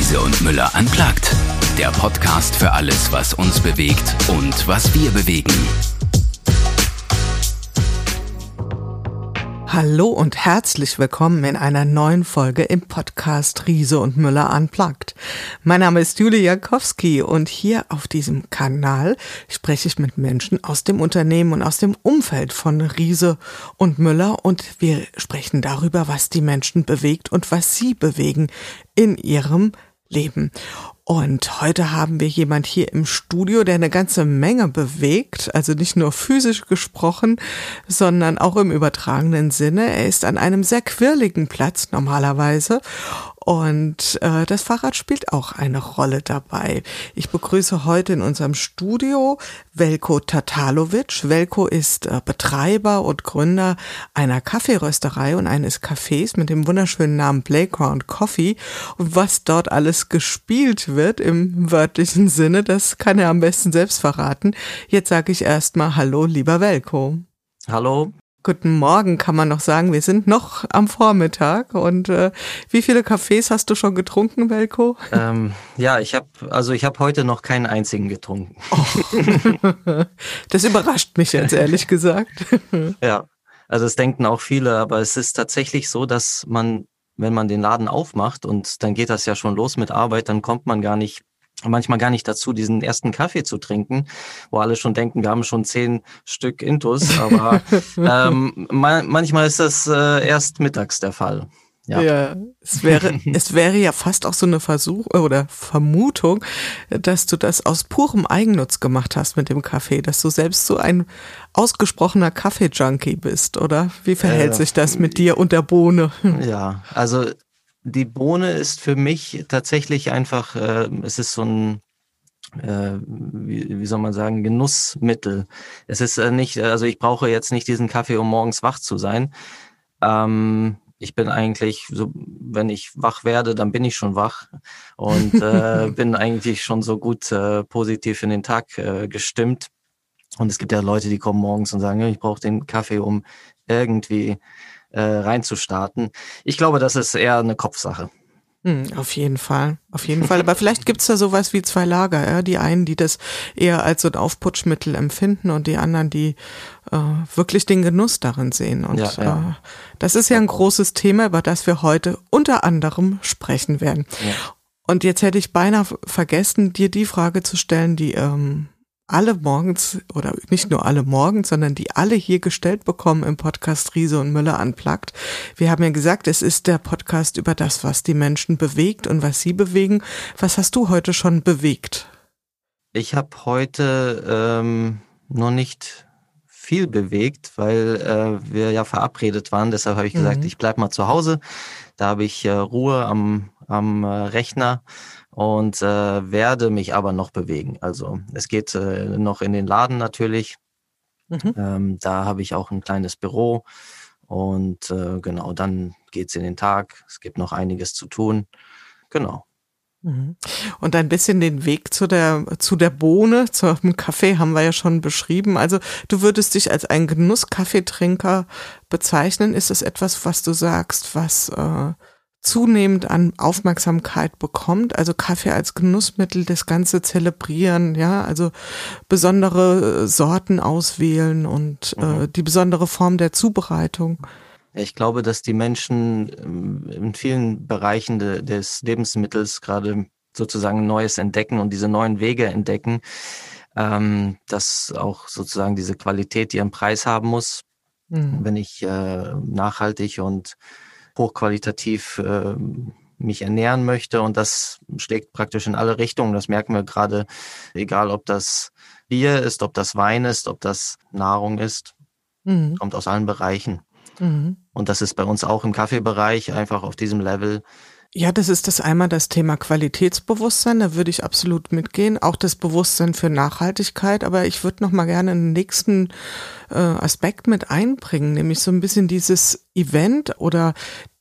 Riese und Müller anplagt. Der Podcast für alles, was uns bewegt und was wir bewegen. Hallo und herzlich willkommen in einer neuen Folge im Podcast Riese und Müller Unplugged. Mein Name ist Julia Jakowski und hier auf diesem Kanal spreche ich mit Menschen aus dem Unternehmen und aus dem Umfeld von Riese und Müller und wir sprechen darüber, was die Menschen bewegt und was sie bewegen in ihrem Leben. Und heute haben wir jemand hier im Studio, der eine ganze Menge bewegt, also nicht nur physisch gesprochen, sondern auch im übertragenen Sinne. Er ist an einem sehr quirligen Platz normalerweise und äh, das Fahrrad spielt auch eine Rolle dabei. Ich begrüße heute in unserem Studio Velko Tatalovic. Velko ist äh, Betreiber und Gründer einer Kaffeerösterei und eines Cafés mit dem wunderschönen Namen Playground Coffee. Und was dort alles gespielt wird im wörtlichen Sinne, das kann er am besten selbst verraten. Jetzt sage ich erstmal Hallo, lieber Velko. Hallo, Guten Morgen, kann man noch sagen. Wir sind noch am Vormittag. Und äh, wie viele Kaffees hast du schon getrunken, Welko? Ähm, ja, ich habe also ich habe heute noch keinen einzigen getrunken. Oh. das überrascht mich jetzt ehrlich gesagt. ja, also es denken auch viele, aber es ist tatsächlich so, dass man, wenn man den Laden aufmacht und dann geht das ja schon los mit Arbeit, dann kommt man gar nicht manchmal gar nicht dazu, diesen ersten Kaffee zu trinken, wo alle schon denken, wir haben schon zehn Stück Intus, aber ähm, man, manchmal ist das äh, erst mittags der Fall. Ja. ja, es wäre, es wäre ja fast auch so eine Versuch oder Vermutung, dass du das aus purem Eigennutz gemacht hast mit dem Kaffee, dass du selbst so ein ausgesprochener Kaffee-Junkie bist, oder? Wie verhält äh, sich das mit dir und der Bohne? Ja, also die Bohne ist für mich tatsächlich einfach, äh, es ist so ein, äh, wie, wie soll man sagen, Genussmittel. Es ist äh, nicht, also ich brauche jetzt nicht diesen Kaffee, um morgens wach zu sein. Ähm, ich bin eigentlich, so, wenn ich wach werde, dann bin ich schon wach und äh, bin eigentlich schon so gut äh, positiv in den Tag äh, gestimmt. Und es gibt ja Leute, die kommen morgens und sagen, ich brauche den Kaffee, um irgendwie äh, reinzustarten. Ich glaube, das ist eher eine Kopfsache. Hm, auf jeden Fall, auf jeden Fall. Aber vielleicht gibt's da sowas wie zwei Lager. Ja? Die einen, die das eher als so ein Aufputschmittel empfinden und die anderen, die äh, wirklich den Genuss darin sehen. Und ja, ja. Äh, das ist ja ein großes Thema, über das wir heute unter anderem sprechen werden. Ja. Und jetzt hätte ich beinahe vergessen, dir die Frage zu stellen, die ähm, alle morgens oder nicht nur alle morgens, sondern die alle hier gestellt bekommen im Podcast Riese und Müller anplagt. Wir haben ja gesagt, es ist der Podcast über das, was die Menschen bewegt und was sie bewegen. Was hast du heute schon bewegt? Ich habe heute ähm, noch nicht viel bewegt, weil äh, wir ja verabredet waren. Deshalb habe ich gesagt, mhm. ich bleib mal zu Hause. Da habe ich äh, Ruhe am, am äh, Rechner und äh, werde mich aber noch bewegen. Also es geht äh, noch in den Laden natürlich. Mhm. Ähm, da habe ich auch ein kleines Büro und äh, genau, dann geht's in den Tag. Es gibt noch einiges zu tun. Genau. Mhm. Und ein bisschen den Weg zu der, zu der Bohne, zum Kaffee haben wir ja schon beschrieben. Also du würdest dich als ein Genusskaffeetrinker bezeichnen. Ist es etwas, was du sagst, was äh, zunehmend an Aufmerksamkeit bekommt. Also Kaffee als Genussmittel, das Ganze zelebrieren, ja, also besondere äh, Sorten auswählen und äh, mhm. äh, die besondere Form der Zubereitung. Ich glaube, dass die Menschen ähm, in vielen Bereichen de, des Lebensmittels gerade sozusagen Neues entdecken und diese neuen Wege entdecken, ähm, dass auch sozusagen diese Qualität ihren Preis haben muss. Mhm. Wenn ich äh, nachhaltig und hochqualitativ äh, mich ernähren möchte und das schlägt praktisch in alle Richtungen. Das merken wir gerade, egal ob das Bier ist, ob das Wein ist, ob das Nahrung ist, mhm. kommt aus allen Bereichen. Mhm. Und das ist bei uns auch im Kaffeebereich einfach auf diesem Level. Ja, das ist das einmal das Thema Qualitätsbewusstsein, da würde ich absolut mitgehen, auch das Bewusstsein für Nachhaltigkeit, aber ich würde noch mal gerne einen nächsten äh, Aspekt mit einbringen, nämlich so ein bisschen dieses Event oder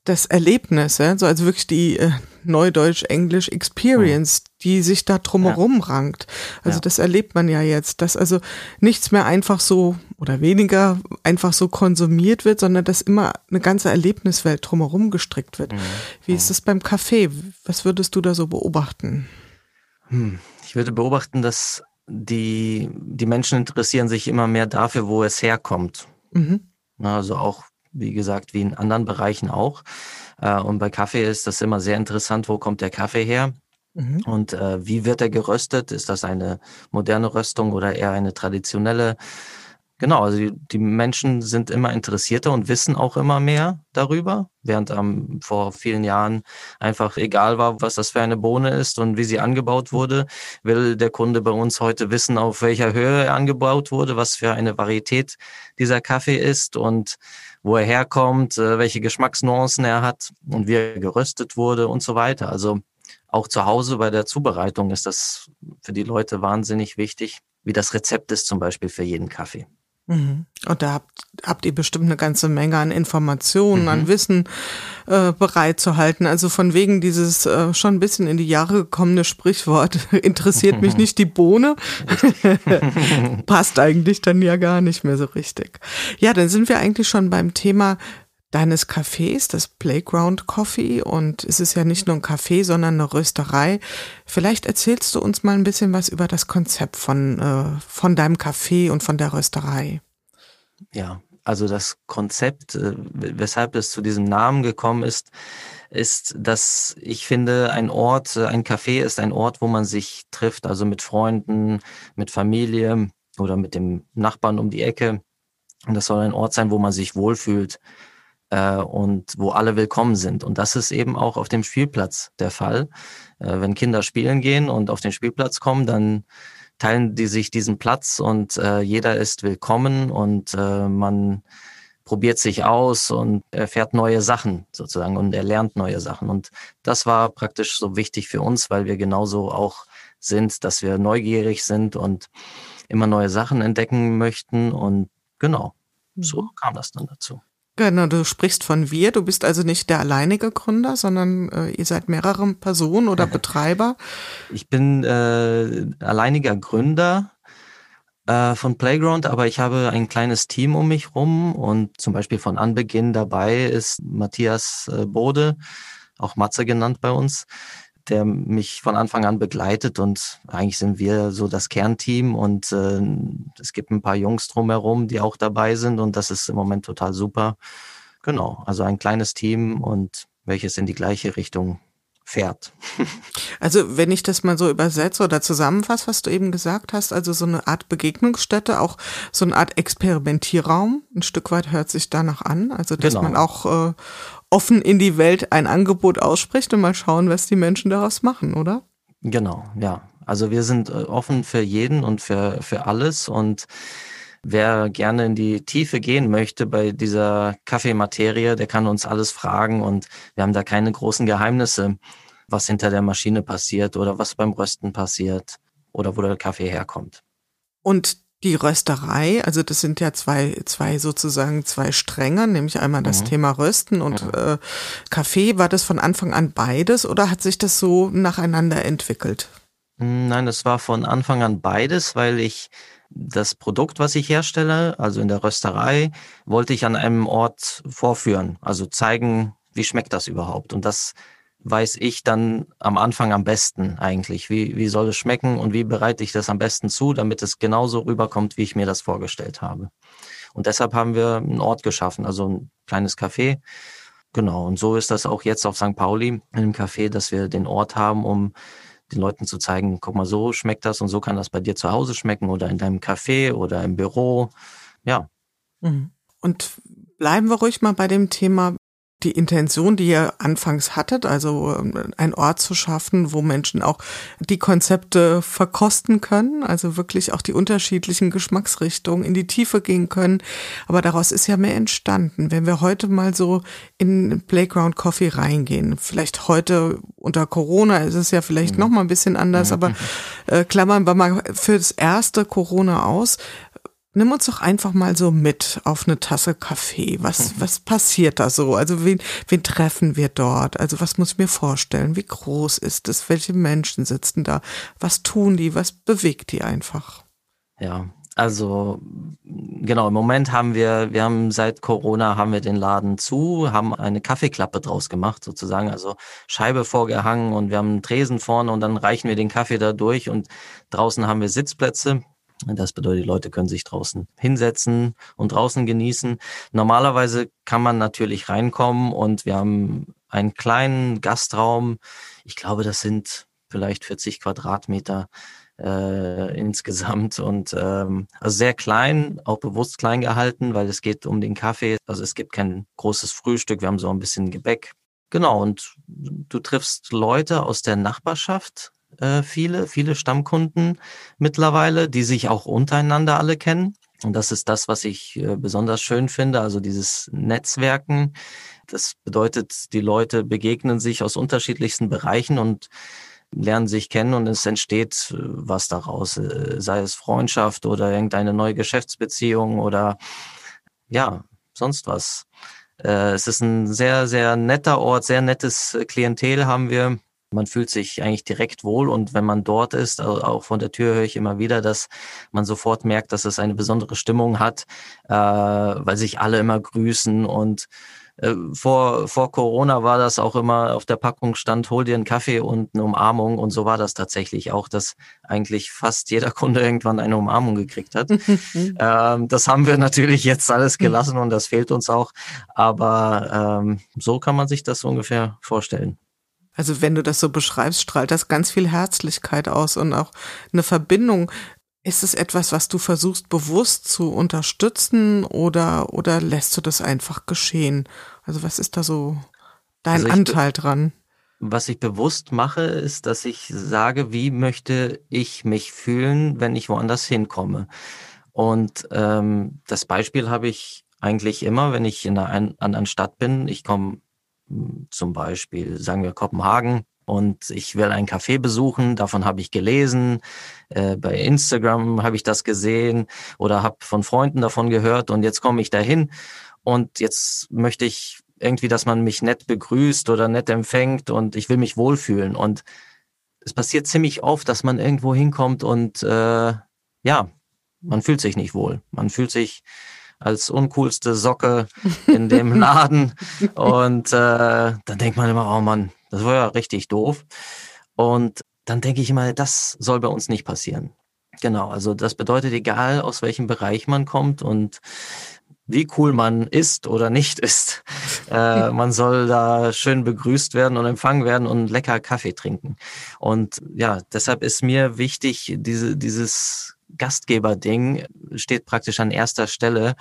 das Erlebnis, ja? so also wirklich die äh, Neudeutsch, Englisch Experience, mhm. die sich da drumherum ja. rankt. Also ja. das erlebt man ja jetzt, dass also nichts mehr einfach so oder weniger einfach so konsumiert wird, sondern dass immer eine ganze Erlebniswelt drumherum gestrickt wird. Mhm. Wie ist es beim Kaffee? Was würdest du da so beobachten? Hm. Ich würde beobachten, dass die, die Menschen interessieren sich immer mehr dafür, wo es herkommt. Mhm. Also auch, wie gesagt, wie in anderen Bereichen auch. Äh, und bei Kaffee ist das immer sehr interessant, wo kommt der Kaffee her? Mhm. Und äh, wie wird er geröstet? Ist das eine moderne Röstung oder eher eine traditionelle? Genau, also die, die, Menschen sind immer interessierter und wissen auch immer mehr darüber, während ähm, vor vielen Jahren einfach egal war, was das für eine Bohne ist und wie sie angebaut wurde, will der Kunde bei uns heute wissen, auf welcher Höhe er angebaut wurde, was für eine Varietät dieser Kaffee ist und wo er herkommt, äh, welche Geschmacksnuancen er hat und wie er geröstet wurde und so weiter. Also auch zu Hause bei der Zubereitung ist das für die Leute wahnsinnig wichtig, wie das Rezept ist zum Beispiel für jeden Kaffee. Mhm. Und da habt, habt ihr bestimmt eine ganze Menge an Informationen, mhm. an Wissen äh, bereit zu halten. Also von wegen dieses äh, schon ein bisschen in die Jahre gekommene Sprichwort, interessiert mich nicht die Bohne, passt eigentlich dann ja gar nicht mehr so richtig. Ja, dann sind wir eigentlich schon beim Thema deines Cafés, das Playground Coffee. Und es ist ja nicht nur ein Café, sondern eine Rösterei. Vielleicht erzählst du uns mal ein bisschen was über das Konzept von, äh, von deinem Café und von der Rösterei. Ja, also das Konzept, äh, weshalb es zu diesem Namen gekommen ist, ist, dass ich finde, ein Ort, äh, ein Café ist ein Ort, wo man sich trifft, also mit Freunden, mit Familie oder mit dem Nachbarn um die Ecke. Und das soll ein Ort sein, wo man sich wohlfühlt, äh, und wo alle willkommen sind. Und das ist eben auch auf dem Spielplatz der Fall. Äh, wenn Kinder spielen gehen und auf den Spielplatz kommen, dann teilen die sich diesen Platz und äh, jeder ist willkommen und äh, man probiert sich aus und erfährt neue Sachen sozusagen und er lernt neue Sachen. Und das war praktisch so wichtig für uns, weil wir genauso auch sind, dass wir neugierig sind und immer neue Sachen entdecken möchten. Und genau, so mhm. kam das dann dazu. Genau, du sprichst von wir. Du bist also nicht der alleinige Gründer, sondern äh, ihr seid mehrere Personen oder Betreiber. Ich bin äh, alleiniger Gründer äh, von Playground, aber ich habe ein kleines Team um mich rum und zum Beispiel von Anbeginn dabei ist Matthias äh, Bode, auch Matze genannt bei uns, der mich von Anfang an begleitet und eigentlich sind wir so das Kernteam und äh, es gibt ein paar Jungs drumherum, die auch dabei sind und das ist im Moment total super. Genau, also ein kleines Team und welches in die gleiche Richtung fährt. Also wenn ich das mal so übersetze oder zusammenfasse, was du eben gesagt hast, also so eine Art Begegnungsstätte, auch so eine Art Experimentierraum, ein Stück weit hört sich danach an, also dass genau. man auch äh, offen in die Welt ein Angebot ausspricht und mal schauen, was die Menschen daraus machen, oder? Genau, ja. Also wir sind äh, offen für jeden und für, für alles und wer gerne in die Tiefe gehen möchte bei dieser Kaffeematerie, der kann uns alles fragen und wir haben da keine großen Geheimnisse, was hinter der Maschine passiert oder was beim Rösten passiert oder wo der Kaffee herkommt. Und die Rösterei, also das sind ja zwei, zwei sozusagen zwei Stränge, nämlich einmal das mhm. Thema Rösten und mhm. äh, Kaffee. War das von Anfang an beides oder hat sich das so nacheinander entwickelt? Nein, es war von Anfang an beides, weil ich das Produkt, was ich herstelle, also in der Rösterei, wollte ich an einem Ort vorführen, also zeigen, wie schmeckt das überhaupt. Und das weiß ich dann am Anfang am besten eigentlich. Wie, wie soll es schmecken und wie bereite ich das am besten zu, damit es genauso rüberkommt, wie ich mir das vorgestellt habe. Und deshalb haben wir einen Ort geschaffen, also ein kleines Café. Genau. Und so ist das auch jetzt auf St. Pauli einem Café, dass wir den Ort haben, um den Leuten zu zeigen, guck mal, so schmeckt das und so kann das bei dir zu Hause schmecken oder in deinem Café oder im Büro. Ja. Mhm. Und bleiben wir ruhig mal bei dem Thema die Intention, die ihr anfangs hattet, also ähm, ein Ort zu schaffen, wo Menschen auch die Konzepte verkosten können, also wirklich auch die unterschiedlichen Geschmacksrichtungen in die Tiefe gehen können. Aber daraus ist ja mehr entstanden. Wenn wir heute mal so in Playground Coffee reingehen, vielleicht heute unter Corona ist es ja vielleicht mhm. noch mal ein bisschen anders, aber äh, klammern wir mal für das erste Corona aus Nimm uns doch einfach mal so mit auf eine Tasse Kaffee. Was, mhm. was passiert da so? Also wen, wen treffen wir dort? Also was muss ich mir vorstellen? Wie groß ist es? Welche Menschen sitzen da? Was tun die? Was bewegt die einfach? Ja, also genau, im Moment haben wir, wir haben seit Corona haben wir den Laden zu, haben eine Kaffeeklappe draus gemacht sozusagen, also Scheibe vorgehangen und wir haben einen Tresen vorne und dann reichen wir den Kaffee da durch und draußen haben wir Sitzplätze. Das bedeutet, die Leute können sich draußen hinsetzen und draußen genießen. Normalerweise kann man natürlich reinkommen und wir haben einen kleinen Gastraum. Ich glaube, das sind vielleicht 40 Quadratmeter äh, insgesamt und ähm, also sehr klein, auch bewusst klein gehalten, weil es geht um den Kaffee. Also es gibt kein großes Frühstück, wir haben so ein bisschen Gebäck. Genau, und du triffst Leute aus der Nachbarschaft, äh, viele, viele Stammkunden mittlerweile, die sich auch untereinander alle kennen. Und das ist das, was ich äh, besonders schön finde, also dieses Netzwerken. Das bedeutet, die Leute begegnen sich aus unterschiedlichsten Bereichen und lernen sich kennen und es entsteht äh, was daraus, sei es Freundschaft oder irgendeine neue Geschäftsbeziehung oder ja, sonst was. Es ist ein sehr, sehr netter Ort, sehr nettes Klientel haben wir. Man fühlt sich eigentlich direkt wohl und wenn man dort ist, auch von der Tür höre ich immer wieder, dass man sofort merkt, dass es eine besondere Stimmung hat, weil sich alle immer grüßen und äh, vor, vor Corona war das auch immer auf der Packung stand, hol dir einen Kaffee und eine Umarmung. Und so war das tatsächlich auch, dass eigentlich fast jeder Kunde irgendwann eine Umarmung gekriegt hat. ähm, das haben wir natürlich jetzt alles gelassen und das fehlt uns auch. Aber ähm, so kann man sich das ungefähr vorstellen. Also wenn du das so beschreibst, strahlt das ganz viel Herzlichkeit aus und auch eine Verbindung. Ist es etwas, was du versuchst bewusst zu unterstützen oder, oder lässt du das einfach geschehen? Also was ist da so dein also Anteil dran? Was ich bewusst mache, ist, dass ich sage, wie möchte ich mich fühlen, wenn ich woanders hinkomme. Und ähm, das Beispiel habe ich eigentlich immer, wenn ich in einer anderen Stadt bin. Ich komme zum Beispiel, sagen wir Kopenhagen, und ich will ein Café besuchen, davon habe ich gelesen, äh, bei Instagram habe ich das gesehen oder habe von Freunden davon gehört. Und jetzt komme ich dahin. Und jetzt möchte ich irgendwie, dass man mich nett begrüßt oder nett empfängt. Und ich will mich wohlfühlen. Und es passiert ziemlich oft, dass man irgendwo hinkommt und äh, ja, man fühlt sich nicht wohl. Man fühlt sich als uncoolste Socke in dem Laden und äh, dann denkt man immer, oh Mann, das war ja richtig doof. Und dann denke ich immer, das soll bei uns nicht passieren. Genau, also das bedeutet, egal aus welchem Bereich man kommt und wie cool man ist oder nicht ist, äh, man soll da schön begrüßt werden und empfangen werden und lecker Kaffee trinken. Und ja, deshalb ist mir wichtig, diese, dieses Gastgeberding steht praktisch an erster Stelle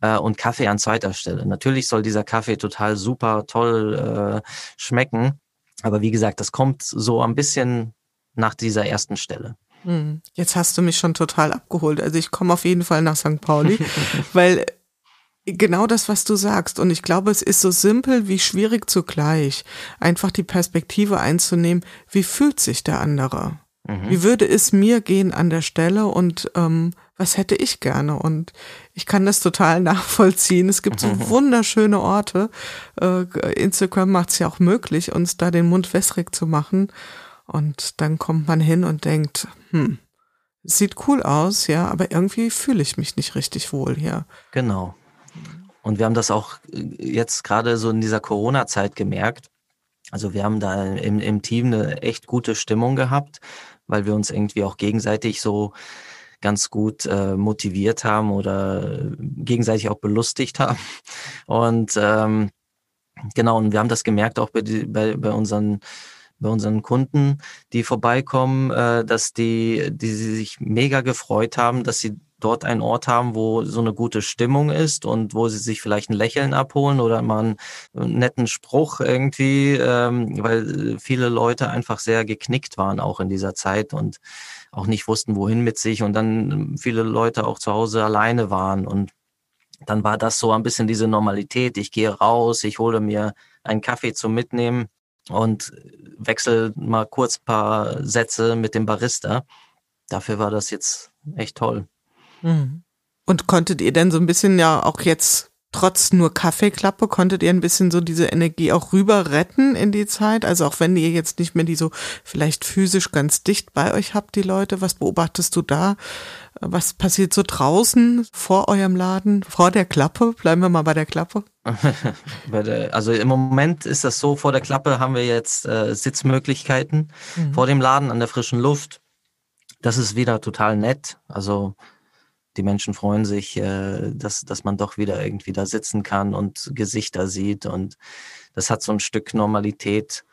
äh, und Kaffee an zweiter Stelle. Natürlich soll dieser Kaffee total super toll äh, schmecken, aber wie gesagt, das kommt so ein bisschen nach dieser ersten Stelle. Hm. Jetzt hast du mich schon total abgeholt. Also ich komme auf jeden Fall nach St. Pauli, weil genau das, was du sagst. Und ich glaube, es ist so simpel wie schwierig zugleich, einfach die Perspektive einzunehmen, wie fühlt sich der andere? Mhm. Wie würde es mir gehen an der Stelle und ähm, was hätte ich gerne? Und ich kann das total nachvollziehen. Es gibt so wunderschöne Orte. Äh, Instagram macht es ja auch möglich, uns da den Mund wässrig zu machen. Und dann kommt man hin und denkt, hm, sieht cool aus, ja, aber irgendwie fühle ich mich nicht richtig wohl hier. Genau. Und wir haben das auch äh, jetzt gerade so in dieser Corona-Zeit gemerkt. Also wir haben da im, im Team eine echt gute Stimmung gehabt, weil wir uns irgendwie auch gegenseitig so ganz gut äh, motiviert haben oder gegenseitig auch belustigt haben. Und ähm, genau, und wir haben das gemerkt auch bei, bei, bei unseren bei unseren Kunden, die vorbeikommen, äh, dass die, die sich mega gefreut haben, dass sie dort einen Ort haben, wo so eine gute Stimmung ist und wo sie sich vielleicht ein Lächeln abholen oder mal einen netten Spruch irgendwie, ähm, weil viele Leute einfach sehr geknickt waren auch in dieser Zeit und auch nicht wussten, wohin mit sich und dann viele Leute auch zu Hause alleine waren und dann war das so ein bisschen diese Normalität. Ich gehe raus, ich hole mir einen Kaffee zum Mitnehmen und wechsle mal kurz paar Sätze mit dem Barista. Dafür war das jetzt echt toll. Mhm. Und konntet ihr denn so ein bisschen ja auch jetzt trotz nur Kaffeeklappe konntet ihr ein bisschen so diese Energie auch rüber retten in die Zeit? Also auch wenn ihr jetzt nicht mehr die so vielleicht physisch ganz dicht bei euch habt, die Leute, was beobachtest du da? Was passiert so draußen vor eurem Laden, vor der Klappe? Bleiben wir mal bei der Klappe. also im Moment ist das so, vor der Klappe haben wir jetzt äh, Sitzmöglichkeiten mhm. vor dem Laden an der frischen Luft. Das ist wieder total nett. Also die Menschen freuen sich, äh, dass, dass man doch wieder irgendwie da sitzen kann und Gesichter sieht und das hat so ein Stück Normalität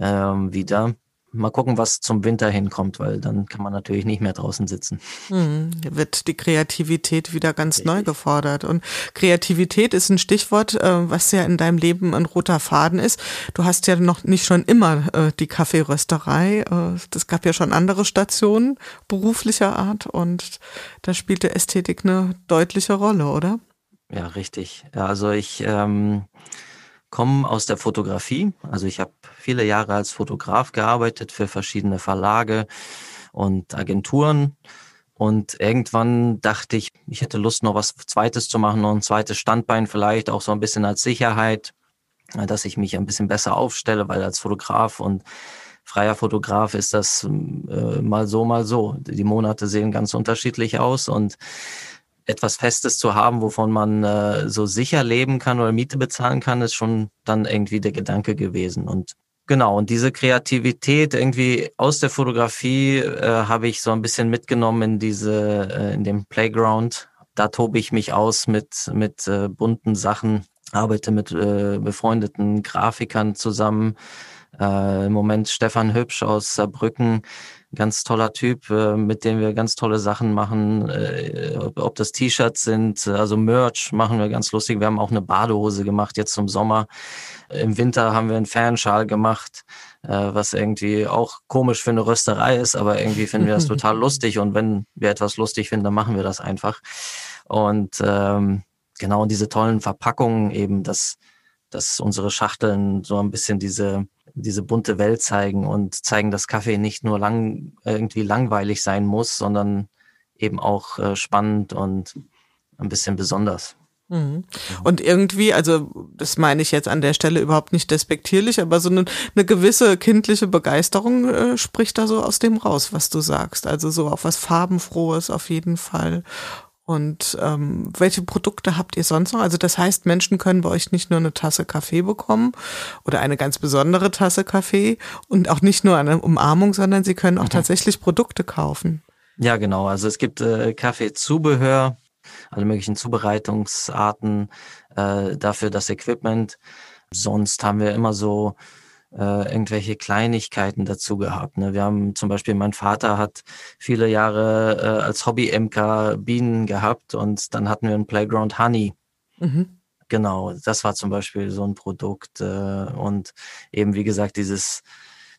ähm, wieder. Mal gucken, was zum Winter hinkommt, weil dann kann man natürlich nicht mehr draußen sitzen. Hm, wird die Kreativität wieder ganz neu gefordert. Und Kreativität ist ein Stichwort, äh, was ja in deinem Leben ein roter Faden ist. Du hast ja noch nicht schon immer äh, die Kaffeerösterei. Äh, das gab ja schon andere Stationen beruflicher Art und da spielte Ästhetik eine deutliche Rolle, oder? Ja, richtig. Also ich ähm, komme aus der Fotografie. Also ich habe viele Jahre als Fotograf gearbeitet für verschiedene Verlage und Agenturen. Und irgendwann dachte ich, ich hätte Lust, noch was Zweites zu machen, noch ein zweites Standbein vielleicht, auch so ein bisschen als Sicherheit, dass ich mich ein bisschen besser aufstelle, weil als Fotograf und freier Fotograf ist das äh, mal so, mal so. Die Monate sehen ganz unterschiedlich aus und etwas Festes zu haben, wovon man äh, so sicher leben kann oder Miete bezahlen kann, ist schon dann irgendwie der Gedanke gewesen. Und genau, und diese Kreativität irgendwie aus der Fotografie äh, habe ich so ein bisschen mitgenommen in diese, äh, in dem Playground. Da tobe ich mich aus mit, mit äh, bunten Sachen, arbeite mit äh, befreundeten Grafikern zusammen. Äh, Im Moment Stefan Hübsch aus Saarbrücken, ganz toller Typ, äh, mit dem wir ganz tolle Sachen machen. Äh, ob, das T-Shirts sind, also Merch machen wir ganz lustig. Wir haben auch eine Badehose gemacht jetzt zum Sommer. Im Winter haben wir einen Fanschal gemacht, äh, was irgendwie auch komisch für eine Rösterei ist, aber irgendwie finden wir das total lustig. Und wenn wir etwas lustig finden, dann machen wir das einfach. Und ähm, genau diese tollen Verpackungen eben, dass, dass unsere Schachteln so ein bisschen diese diese bunte Welt zeigen und zeigen, dass Kaffee nicht nur lang, irgendwie langweilig sein muss, sondern eben auch äh, spannend und ein bisschen besonders. Mhm. Und irgendwie, also das meine ich jetzt an der Stelle überhaupt nicht despektierlich, aber so eine, eine gewisse kindliche Begeisterung äh, spricht da so aus dem raus, was du sagst. Also so auf was farbenfrohes auf jeden Fall. Und ähm, welche Produkte habt ihr sonst noch? Also das heißt, Menschen können bei euch nicht nur eine Tasse Kaffee bekommen oder eine ganz besondere Tasse Kaffee und auch nicht nur eine Umarmung, sondern sie können auch mhm. tatsächlich Produkte kaufen. Ja, genau. Also es gibt äh, Kaffeezubehör, alle möglichen Zubereitungsarten, äh, dafür das Equipment. Sonst haben wir immer so äh, irgendwelche Kleinigkeiten dazu gehabt. Ne? Wir haben zum Beispiel, mein Vater hat viele Jahre äh, als Hobby-MK Bienen gehabt und dann hatten wir ein Playground Honey. Mhm. Genau, das war zum Beispiel so ein Produkt äh, und eben wie gesagt dieses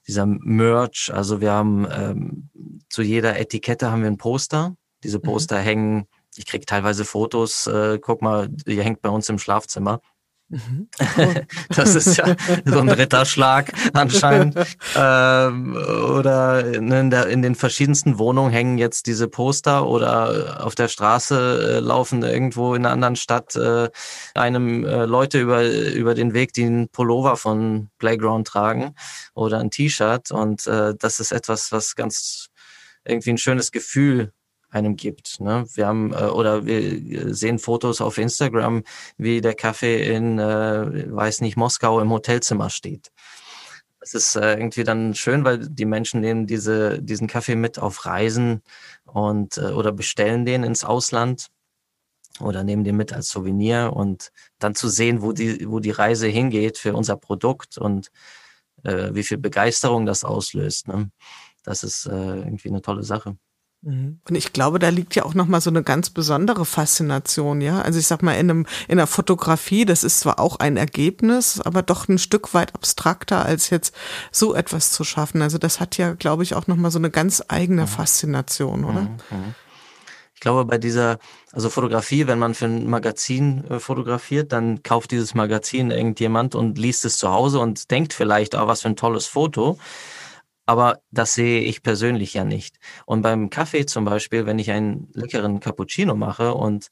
dieser Merch. Also wir haben ähm, zu jeder Etikette haben wir ein Poster. Diese mhm. Poster mhm. hängen. Ich krieg teilweise Fotos. Äh, guck mal, die hängt bei uns im Schlafzimmer. Das ist ja so ein Ritterschlag anscheinend. Ähm, oder in, der, in, den verschiedensten Wohnungen hängen jetzt diese Poster oder auf der Straße äh, laufen irgendwo in einer anderen Stadt äh, einem äh, Leute über, über den Weg, die einen Pullover von Playground tragen oder ein T-Shirt. Und äh, das ist etwas, was ganz irgendwie ein schönes Gefühl einem gibt. Ne? Wir haben äh, oder wir sehen Fotos auf Instagram, wie der Kaffee in, äh, weiß nicht, Moskau im Hotelzimmer steht. Es ist äh, irgendwie dann schön, weil die Menschen nehmen diese, diesen Kaffee mit auf Reisen und äh, oder bestellen den ins Ausland oder nehmen den mit als Souvenir und dann zu sehen, wo die, wo die Reise hingeht für unser Produkt und äh, wie viel Begeisterung das auslöst. Ne? Das ist äh, irgendwie eine tolle Sache. Mhm. Und ich glaube, da liegt ja auch nochmal so eine ganz besondere Faszination, ja. Also ich sag mal, in einem, in der Fotografie, das ist zwar auch ein Ergebnis, aber doch ein Stück weit abstrakter, als jetzt so etwas zu schaffen. Also das hat ja, glaube ich, auch nochmal so eine ganz eigene mhm. Faszination, oder? Mhm. Ich glaube, bei dieser, also Fotografie, wenn man für ein Magazin äh, fotografiert, dann kauft dieses Magazin irgendjemand und liest es zu Hause und denkt vielleicht, ah, was für ein tolles Foto. Aber das sehe ich persönlich ja nicht. Und beim Kaffee zum Beispiel, wenn ich einen leckeren Cappuccino mache und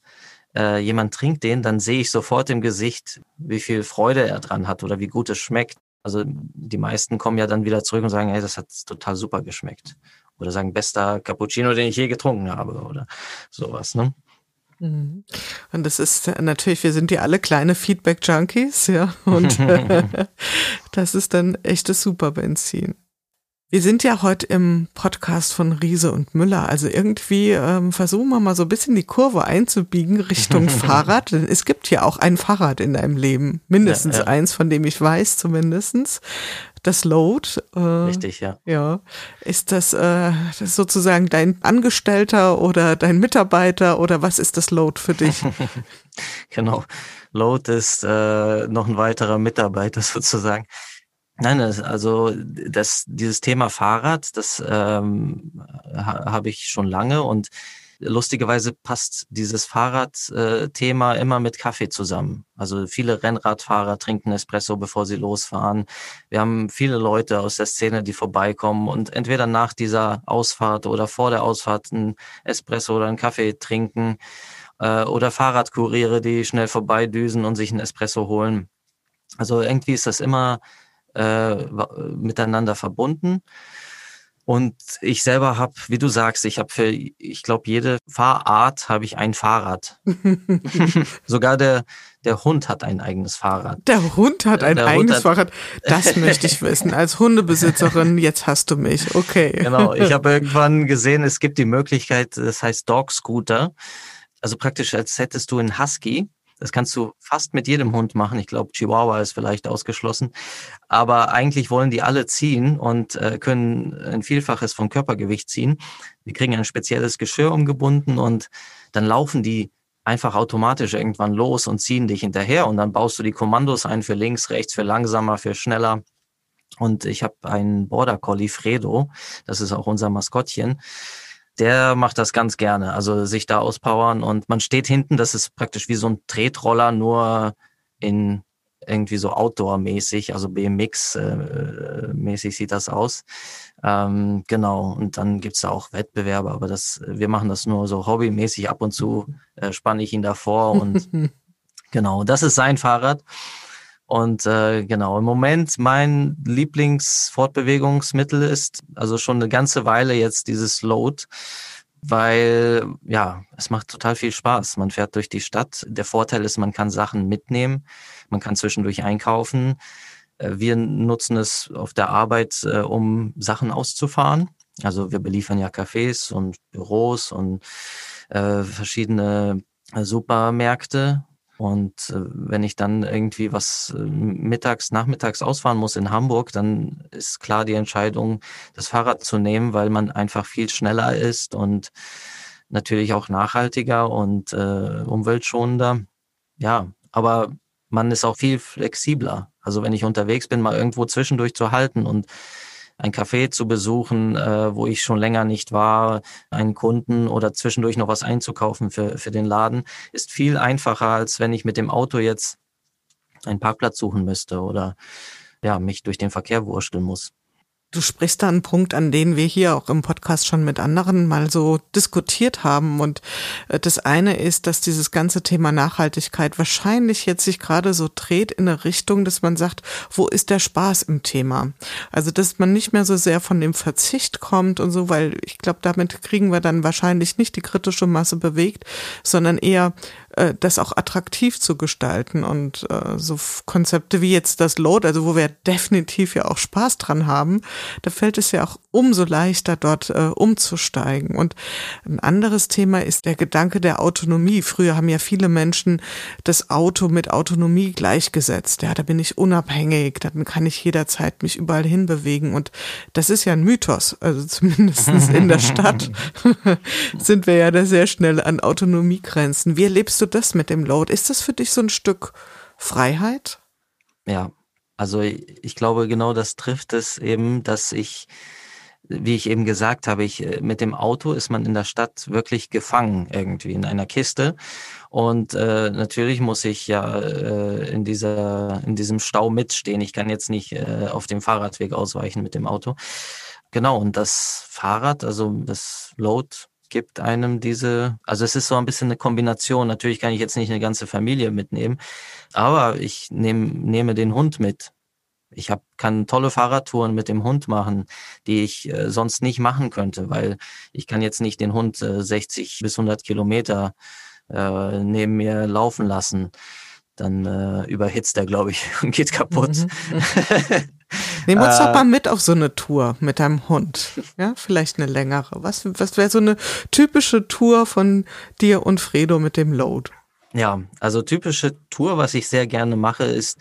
äh, jemand trinkt den, dann sehe ich sofort im Gesicht, wie viel Freude er dran hat oder wie gut es schmeckt. Also die meisten kommen ja dann wieder zurück und sagen, hey, das hat total super geschmeckt. Oder sagen, bester Cappuccino, den ich je getrunken habe oder sowas. Ne? Mhm. Und das ist natürlich, wir sind ja alle kleine Feedback-Junkies, ja. Und das ist dann echtes Superbenzin. Wir sind ja heute im Podcast von Riese und Müller. Also irgendwie ähm, versuchen wir mal so ein bisschen die Kurve einzubiegen Richtung Fahrrad. Denn es gibt ja auch ein Fahrrad in deinem Leben. Mindestens ja, ja. eins, von dem ich weiß zumindestens. Das Load. Äh, Richtig, ja. Ja. Ist das, äh, das sozusagen dein Angestellter oder dein Mitarbeiter oder was ist das Load für dich? genau. Load ist äh, noch ein weiterer Mitarbeiter sozusagen. Nein, also das, dieses Thema Fahrrad, das ähm, ha, habe ich schon lange und lustigerweise passt dieses Fahrradthema äh, immer mit Kaffee zusammen. Also viele Rennradfahrer trinken Espresso, bevor sie losfahren. Wir haben viele Leute aus der Szene, die vorbeikommen und entweder nach dieser Ausfahrt oder vor der Ausfahrt ein Espresso oder einen Kaffee trinken äh, oder Fahrradkuriere, die schnell vorbeidüsen und sich einen Espresso holen. Also irgendwie ist das immer äh, miteinander verbunden. Und ich selber habe, wie du sagst, ich habe für, ich glaube, jede Fahrart habe ich ein Fahrrad. Sogar der, der Hund hat ein eigenes Fahrrad. Der Hund hat ein der eigenes hat Fahrrad. Das möchte ich wissen. Als Hundebesitzerin, jetzt hast du mich. Okay. Genau. Ich habe irgendwann gesehen, es gibt die Möglichkeit, das heißt Dog Scooter. Also praktisch, als hättest du einen Husky das kannst du fast mit jedem Hund machen. Ich glaube, Chihuahua ist vielleicht ausgeschlossen. Aber eigentlich wollen die alle ziehen und äh, können ein Vielfaches vom Körpergewicht ziehen. Die kriegen ein spezielles Geschirr umgebunden und dann laufen die einfach automatisch irgendwann los und ziehen dich hinterher und dann baust du die Kommandos ein für links, rechts, für langsamer, für schneller. Und ich habe einen Border Collie Fredo, das ist auch unser Maskottchen der macht das ganz gerne. Also sich da auspowern und man steht hinten, das ist praktisch wie so ein Tretroller, nur in irgendwie so Outdoor-mäßig, also BMX-mäßig äh, sieht das aus. Ähm, genau, und dann gibt's da auch Wettbewerbe, aber das, wir machen das nur so hobbymäßig. Ab und zu äh, spanne ich ihn davor und genau, das ist sein Fahrrad. Und äh, genau, im Moment mein Lieblingsfortbewegungsmittel ist also schon eine ganze Weile jetzt dieses Load, weil ja, es macht total viel Spaß. Man fährt durch die Stadt. Der Vorteil ist, man kann Sachen mitnehmen, man kann zwischendurch einkaufen. Äh, wir nutzen es auf der Arbeit, äh, um Sachen auszufahren. Also wir beliefern ja Cafés und Büros und äh, verschiedene äh, Supermärkte und äh, wenn ich dann irgendwie was äh, mittags, nachmittags ausfahren muss in Hamburg, dann ist klar die Entscheidung, das Fahrrad zu nehmen, weil man einfach viel schneller ist und natürlich auch nachhaltiger und äh, umweltschonender. Ja, aber man ist auch viel flexibler. Also wenn ich unterwegs bin, mal irgendwo zwischendurch zu halten und ein Café zu besuchen, äh, wo ich schon länger nicht war, einen Kunden oder zwischendurch noch was einzukaufen für, für den Laden, ist viel einfacher, als wenn ich mit dem Auto jetzt einen Parkplatz suchen müsste oder ja, mich durch den Verkehr wursteln muss. Du sprichst da einen Punkt, an den wir hier auch im Podcast schon mit anderen mal so diskutiert haben. Und äh, das eine ist, dass dieses ganze Thema Nachhaltigkeit wahrscheinlich jetzt sich gerade so dreht in eine Richtung, dass man sagt, wo ist der Spaß im Thema? Also, dass man nicht mehr so sehr von dem Verzicht kommt und so, weil ich glaube, damit kriegen wir dann wahrscheinlich nicht die kritische Masse bewegt, sondern eher äh, das auch attraktiv zu gestalten und äh, so Konzepte wie jetzt das Load, also wo wir definitiv ja auch Spaß dran haben, da fällt es ja auch umso leichter, dort äh, umzusteigen. Und ein anderes Thema ist der Gedanke der Autonomie. Früher haben ja viele Menschen das Auto mit Autonomie gleichgesetzt. Ja, da bin ich unabhängig, dann kann ich jederzeit mich überall hinbewegen. Und das ist ja ein Mythos. Also zumindest in der Stadt sind wir ja da sehr schnell an Autonomiegrenzen. Wie erlebst du das mit dem Load? Ist das für dich so ein Stück Freiheit? Ja, also ich glaube, genau das trifft es eben, dass ich, wie ich eben gesagt habe, ich, äh, mit dem Auto ist man in der Stadt wirklich gefangen irgendwie in einer Kiste. Und äh, natürlich muss ich ja äh, in, dieser, in diesem Stau mitstehen. Ich kann jetzt nicht äh, auf dem Fahrradweg ausweichen mit dem Auto. genau, und das Fahrrad, also das Load gibt einem diese, also es ist so ein bisschen eine Kombination. Natürlich kann ich jetzt nicht eine ganze Familie mitnehmen, aber ich nehm, nehme den Hund mit. Ich hab, kann tolle Fahrradtouren mit dem Hund machen, die ich äh, sonst nicht machen könnte, weil ich kann jetzt nicht den Hund äh, 60 bis 100 Kilometer äh, neben mir laufen lassen. Dann äh, überhitzt er, glaube ich, und geht kaputt. Nehmen wir uns doch mal mit auf so eine Tour mit deinem Hund. Ja, vielleicht eine längere. Was, was wäre so eine typische Tour von dir und Fredo mit dem Load? Ja, also typische Tour, was ich sehr gerne mache, ist,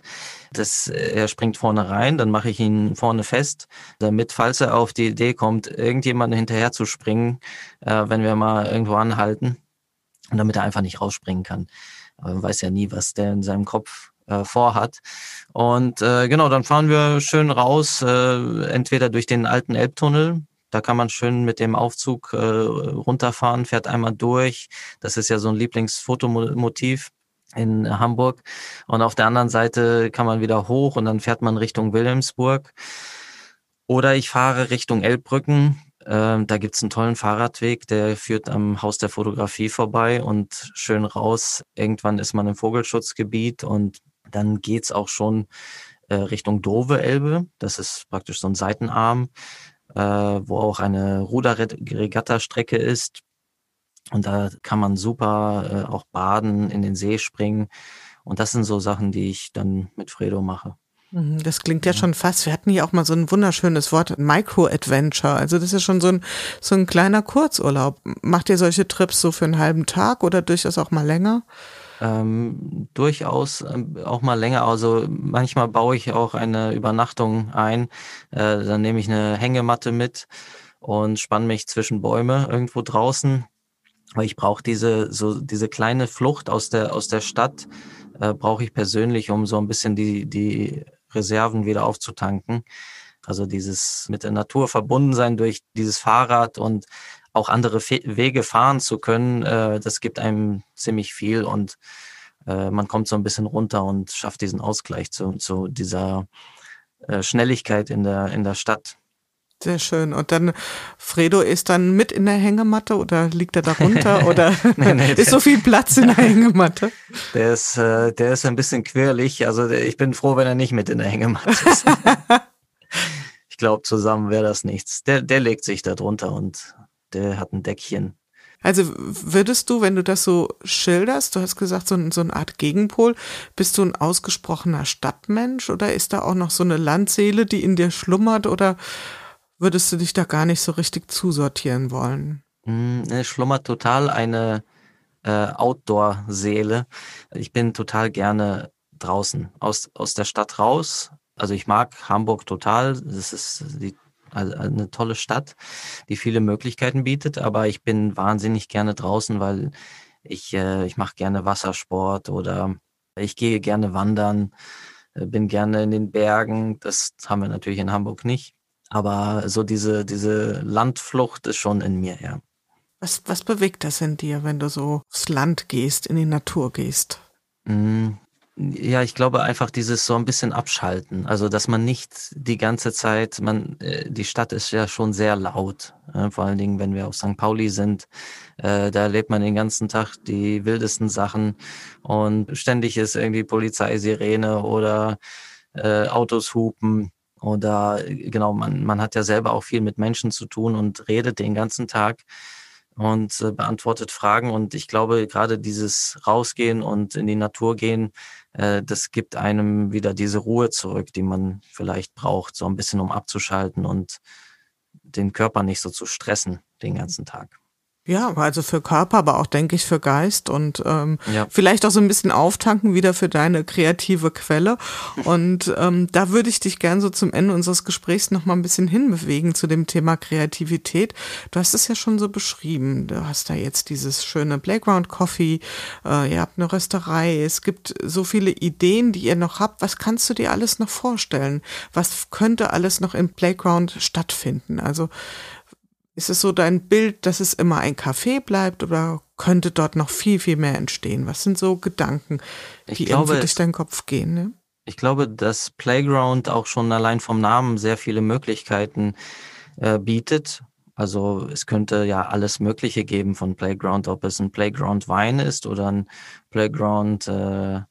dass er springt vorne rein, dann mache ich ihn vorne fest, damit, falls er auf die Idee kommt, irgendjemanden hinterher zu springen, äh, wenn wir mal irgendwo anhalten, und damit er einfach nicht rausspringen kann. Aber man weiß ja nie, was der in seinem Kopf äh, vorhat. Und äh, genau, dann fahren wir schön raus, äh, entweder durch den alten Elbtunnel, da kann man schön mit dem Aufzug äh, runterfahren, fährt einmal durch. Das ist ja so ein Lieblingsfotomotiv in Hamburg. Und auf der anderen Seite kann man wieder hoch und dann fährt man Richtung Wilhelmsburg. Oder ich fahre Richtung Elbbrücken. Ähm, da gibt's einen tollen Fahrradweg, der führt am Haus der Fotografie vorbei und schön raus. Irgendwann ist man im Vogelschutzgebiet und dann geht's auch schon äh, Richtung Dove-Elbe. Das ist praktisch so ein Seitenarm äh, wo auch eine Ruderregatta-Strecke ist. Und da kann man super äh, auch baden, in den See springen. Und das sind so Sachen, die ich dann mit Fredo mache. Mhm, das klingt ja schon fast, wir hatten hier auch mal so ein wunderschönes Wort, Micro-Adventure. Also das ist schon so ein, so ein kleiner Kurzurlaub. Macht ihr solche Trips so für einen halben Tag oder durchaus auch mal länger? Ähm, durchaus ähm, auch mal länger. Also manchmal baue ich auch eine Übernachtung ein. Äh, dann nehme ich eine Hängematte mit und spanne mich zwischen Bäume irgendwo draußen. Weil ich brauche diese so diese kleine Flucht aus der aus der Stadt äh, brauche ich persönlich, um so ein bisschen die die Reserven wieder aufzutanken. Also dieses mit der Natur verbunden sein durch dieses Fahrrad und auch andere Fe Wege fahren zu können, äh, das gibt einem ziemlich viel und äh, man kommt so ein bisschen runter und schafft diesen Ausgleich zu, zu dieser äh, Schnelligkeit in der, in der Stadt. Sehr schön. Und dann, Fredo ist dann mit in der Hängematte oder liegt er darunter oder nee, nee, ist so viel Platz in der Hängematte? Der ist, äh, der ist ein bisschen quirlig. Also der, ich bin froh, wenn er nicht mit in der Hängematte ist. ich glaube, zusammen wäre das nichts. Der, der legt sich da drunter und der hat ein Deckchen. Also würdest du, wenn du das so schilderst, du hast gesagt, so, so eine Art Gegenpol, bist du ein ausgesprochener Stadtmensch oder ist da auch noch so eine Landseele, die in dir schlummert oder würdest du dich da gar nicht so richtig zusortieren wollen? Hm, es schlummert total eine äh, Outdoor-Seele. Ich bin total gerne draußen, aus, aus der Stadt raus. Also ich mag Hamburg total. Das ist die also eine tolle Stadt, die viele Möglichkeiten bietet, aber ich bin wahnsinnig gerne draußen, weil ich, äh, ich mache gerne Wassersport oder ich gehe gerne wandern, äh, bin gerne in den Bergen. Das haben wir natürlich in Hamburg nicht. Aber so diese, diese Landflucht ist schon in mir, ja. Was, was bewegt das in dir, wenn du so aufs Land gehst, in die Natur gehst? Mm, ja, ich glaube einfach dieses so ein bisschen abschalten. Also, dass man nicht die ganze Zeit, man, äh, die Stadt ist ja schon sehr laut. Äh, vor allen Dingen, wenn wir auf St. Pauli sind, äh, da erlebt man den ganzen Tag die wildesten Sachen und ständig ist irgendwie Polizeisirene oder äh, Autos hupen oder genau, man, man hat ja selber auch viel mit Menschen zu tun und redet den ganzen Tag und äh, beantwortet Fragen. Und ich glaube, gerade dieses Rausgehen und in die Natur gehen, äh, das gibt einem wieder diese Ruhe zurück, die man vielleicht braucht, so ein bisschen um abzuschalten und den Körper nicht so zu stressen den ganzen Tag. Ja, also für Körper, aber auch, denke ich, für Geist und ähm, ja. vielleicht auch so ein bisschen auftanken wieder für deine kreative Quelle. Und ähm, da würde ich dich gern so zum Ende unseres Gesprächs noch mal ein bisschen hinbewegen zu dem Thema Kreativität. Du hast es ja schon so beschrieben. Du hast da jetzt dieses schöne Playground Coffee, äh, ihr habt eine Rösterei, es gibt so viele Ideen, die ihr noch habt. Was kannst du dir alles noch vorstellen? Was könnte alles noch im Playground stattfinden? Also ist es so dein Bild, dass es immer ein Café bleibt oder könnte dort noch viel, viel mehr entstehen? Was sind so Gedanken, die glaube, irgendwie durch deinen Kopf gehen? Ne? Ich glaube, dass Playground auch schon allein vom Namen sehr viele Möglichkeiten äh, bietet. Also es könnte ja alles Mögliche geben von Playground, ob es ein Playground Wein ist oder ein Playground äh,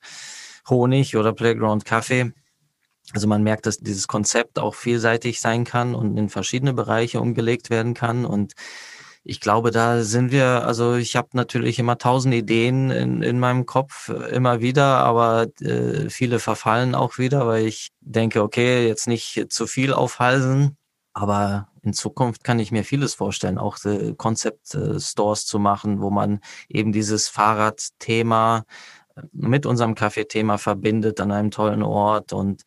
Honig oder Playground Kaffee. Also man merkt, dass dieses Konzept auch vielseitig sein kann und in verschiedene Bereiche umgelegt werden kann. Und ich glaube, da sind wir, also ich habe natürlich immer tausend Ideen in, in meinem Kopf, äh, immer wieder, aber äh, viele verfallen auch wieder, weil ich denke, okay, jetzt nicht zu viel aufhalsen. Aber in Zukunft kann ich mir vieles vorstellen, auch äh, Concept-Stores äh, zu machen, wo man eben dieses Fahrradthema mit unserem Kaffeethema verbindet an einem tollen Ort und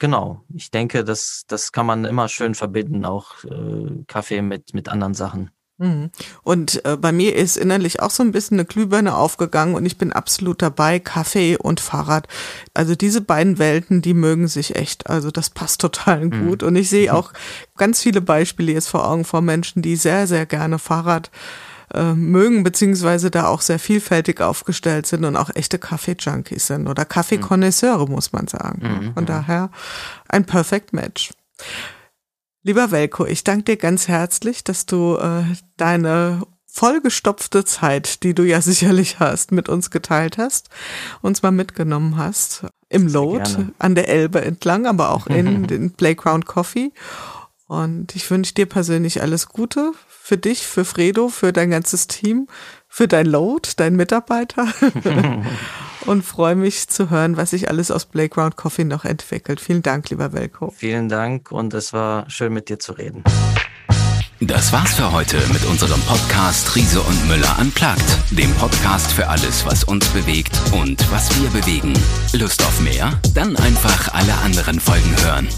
genau, ich denke, das, das kann man immer schön verbinden, auch äh, Kaffee mit, mit anderen Sachen. Mhm. Und äh, bei mir ist innerlich auch so ein bisschen eine Glühbirne aufgegangen und ich bin absolut dabei, Kaffee und Fahrrad. Also diese beiden Welten, die mögen sich echt. Also das passt total mhm. gut. Und ich sehe auch ganz viele Beispiele jetzt vor Augen von Menschen, die sehr, sehr gerne Fahrrad äh, mögen, beziehungsweise da auch sehr vielfältig aufgestellt sind und auch echte Kaffee-Junkies sind oder Kaffeekonnoisseure, muss man sagen. Mhm. Von daher ein Perfect Match. Lieber Welko, ich danke dir ganz herzlich, dass du äh, deine vollgestopfte Zeit, die du ja sicherlich hast, mit uns geteilt hast, uns mal mitgenommen hast im Load an der Elbe entlang, aber auch in den Playground Coffee. Und ich wünsche dir persönlich alles Gute für dich, für Fredo, für dein ganzes Team, für dein Load, dein Mitarbeiter. und freue mich zu hören, was sich alles aus Playground Coffee noch entwickelt. Vielen Dank, lieber Welko. Vielen Dank und es war schön mit dir zu reden. Das war's für heute mit unserem Podcast Riese und Müller unplugged, dem Podcast für alles, was uns bewegt und was wir bewegen. Lust auf mehr? Dann einfach alle anderen Folgen hören.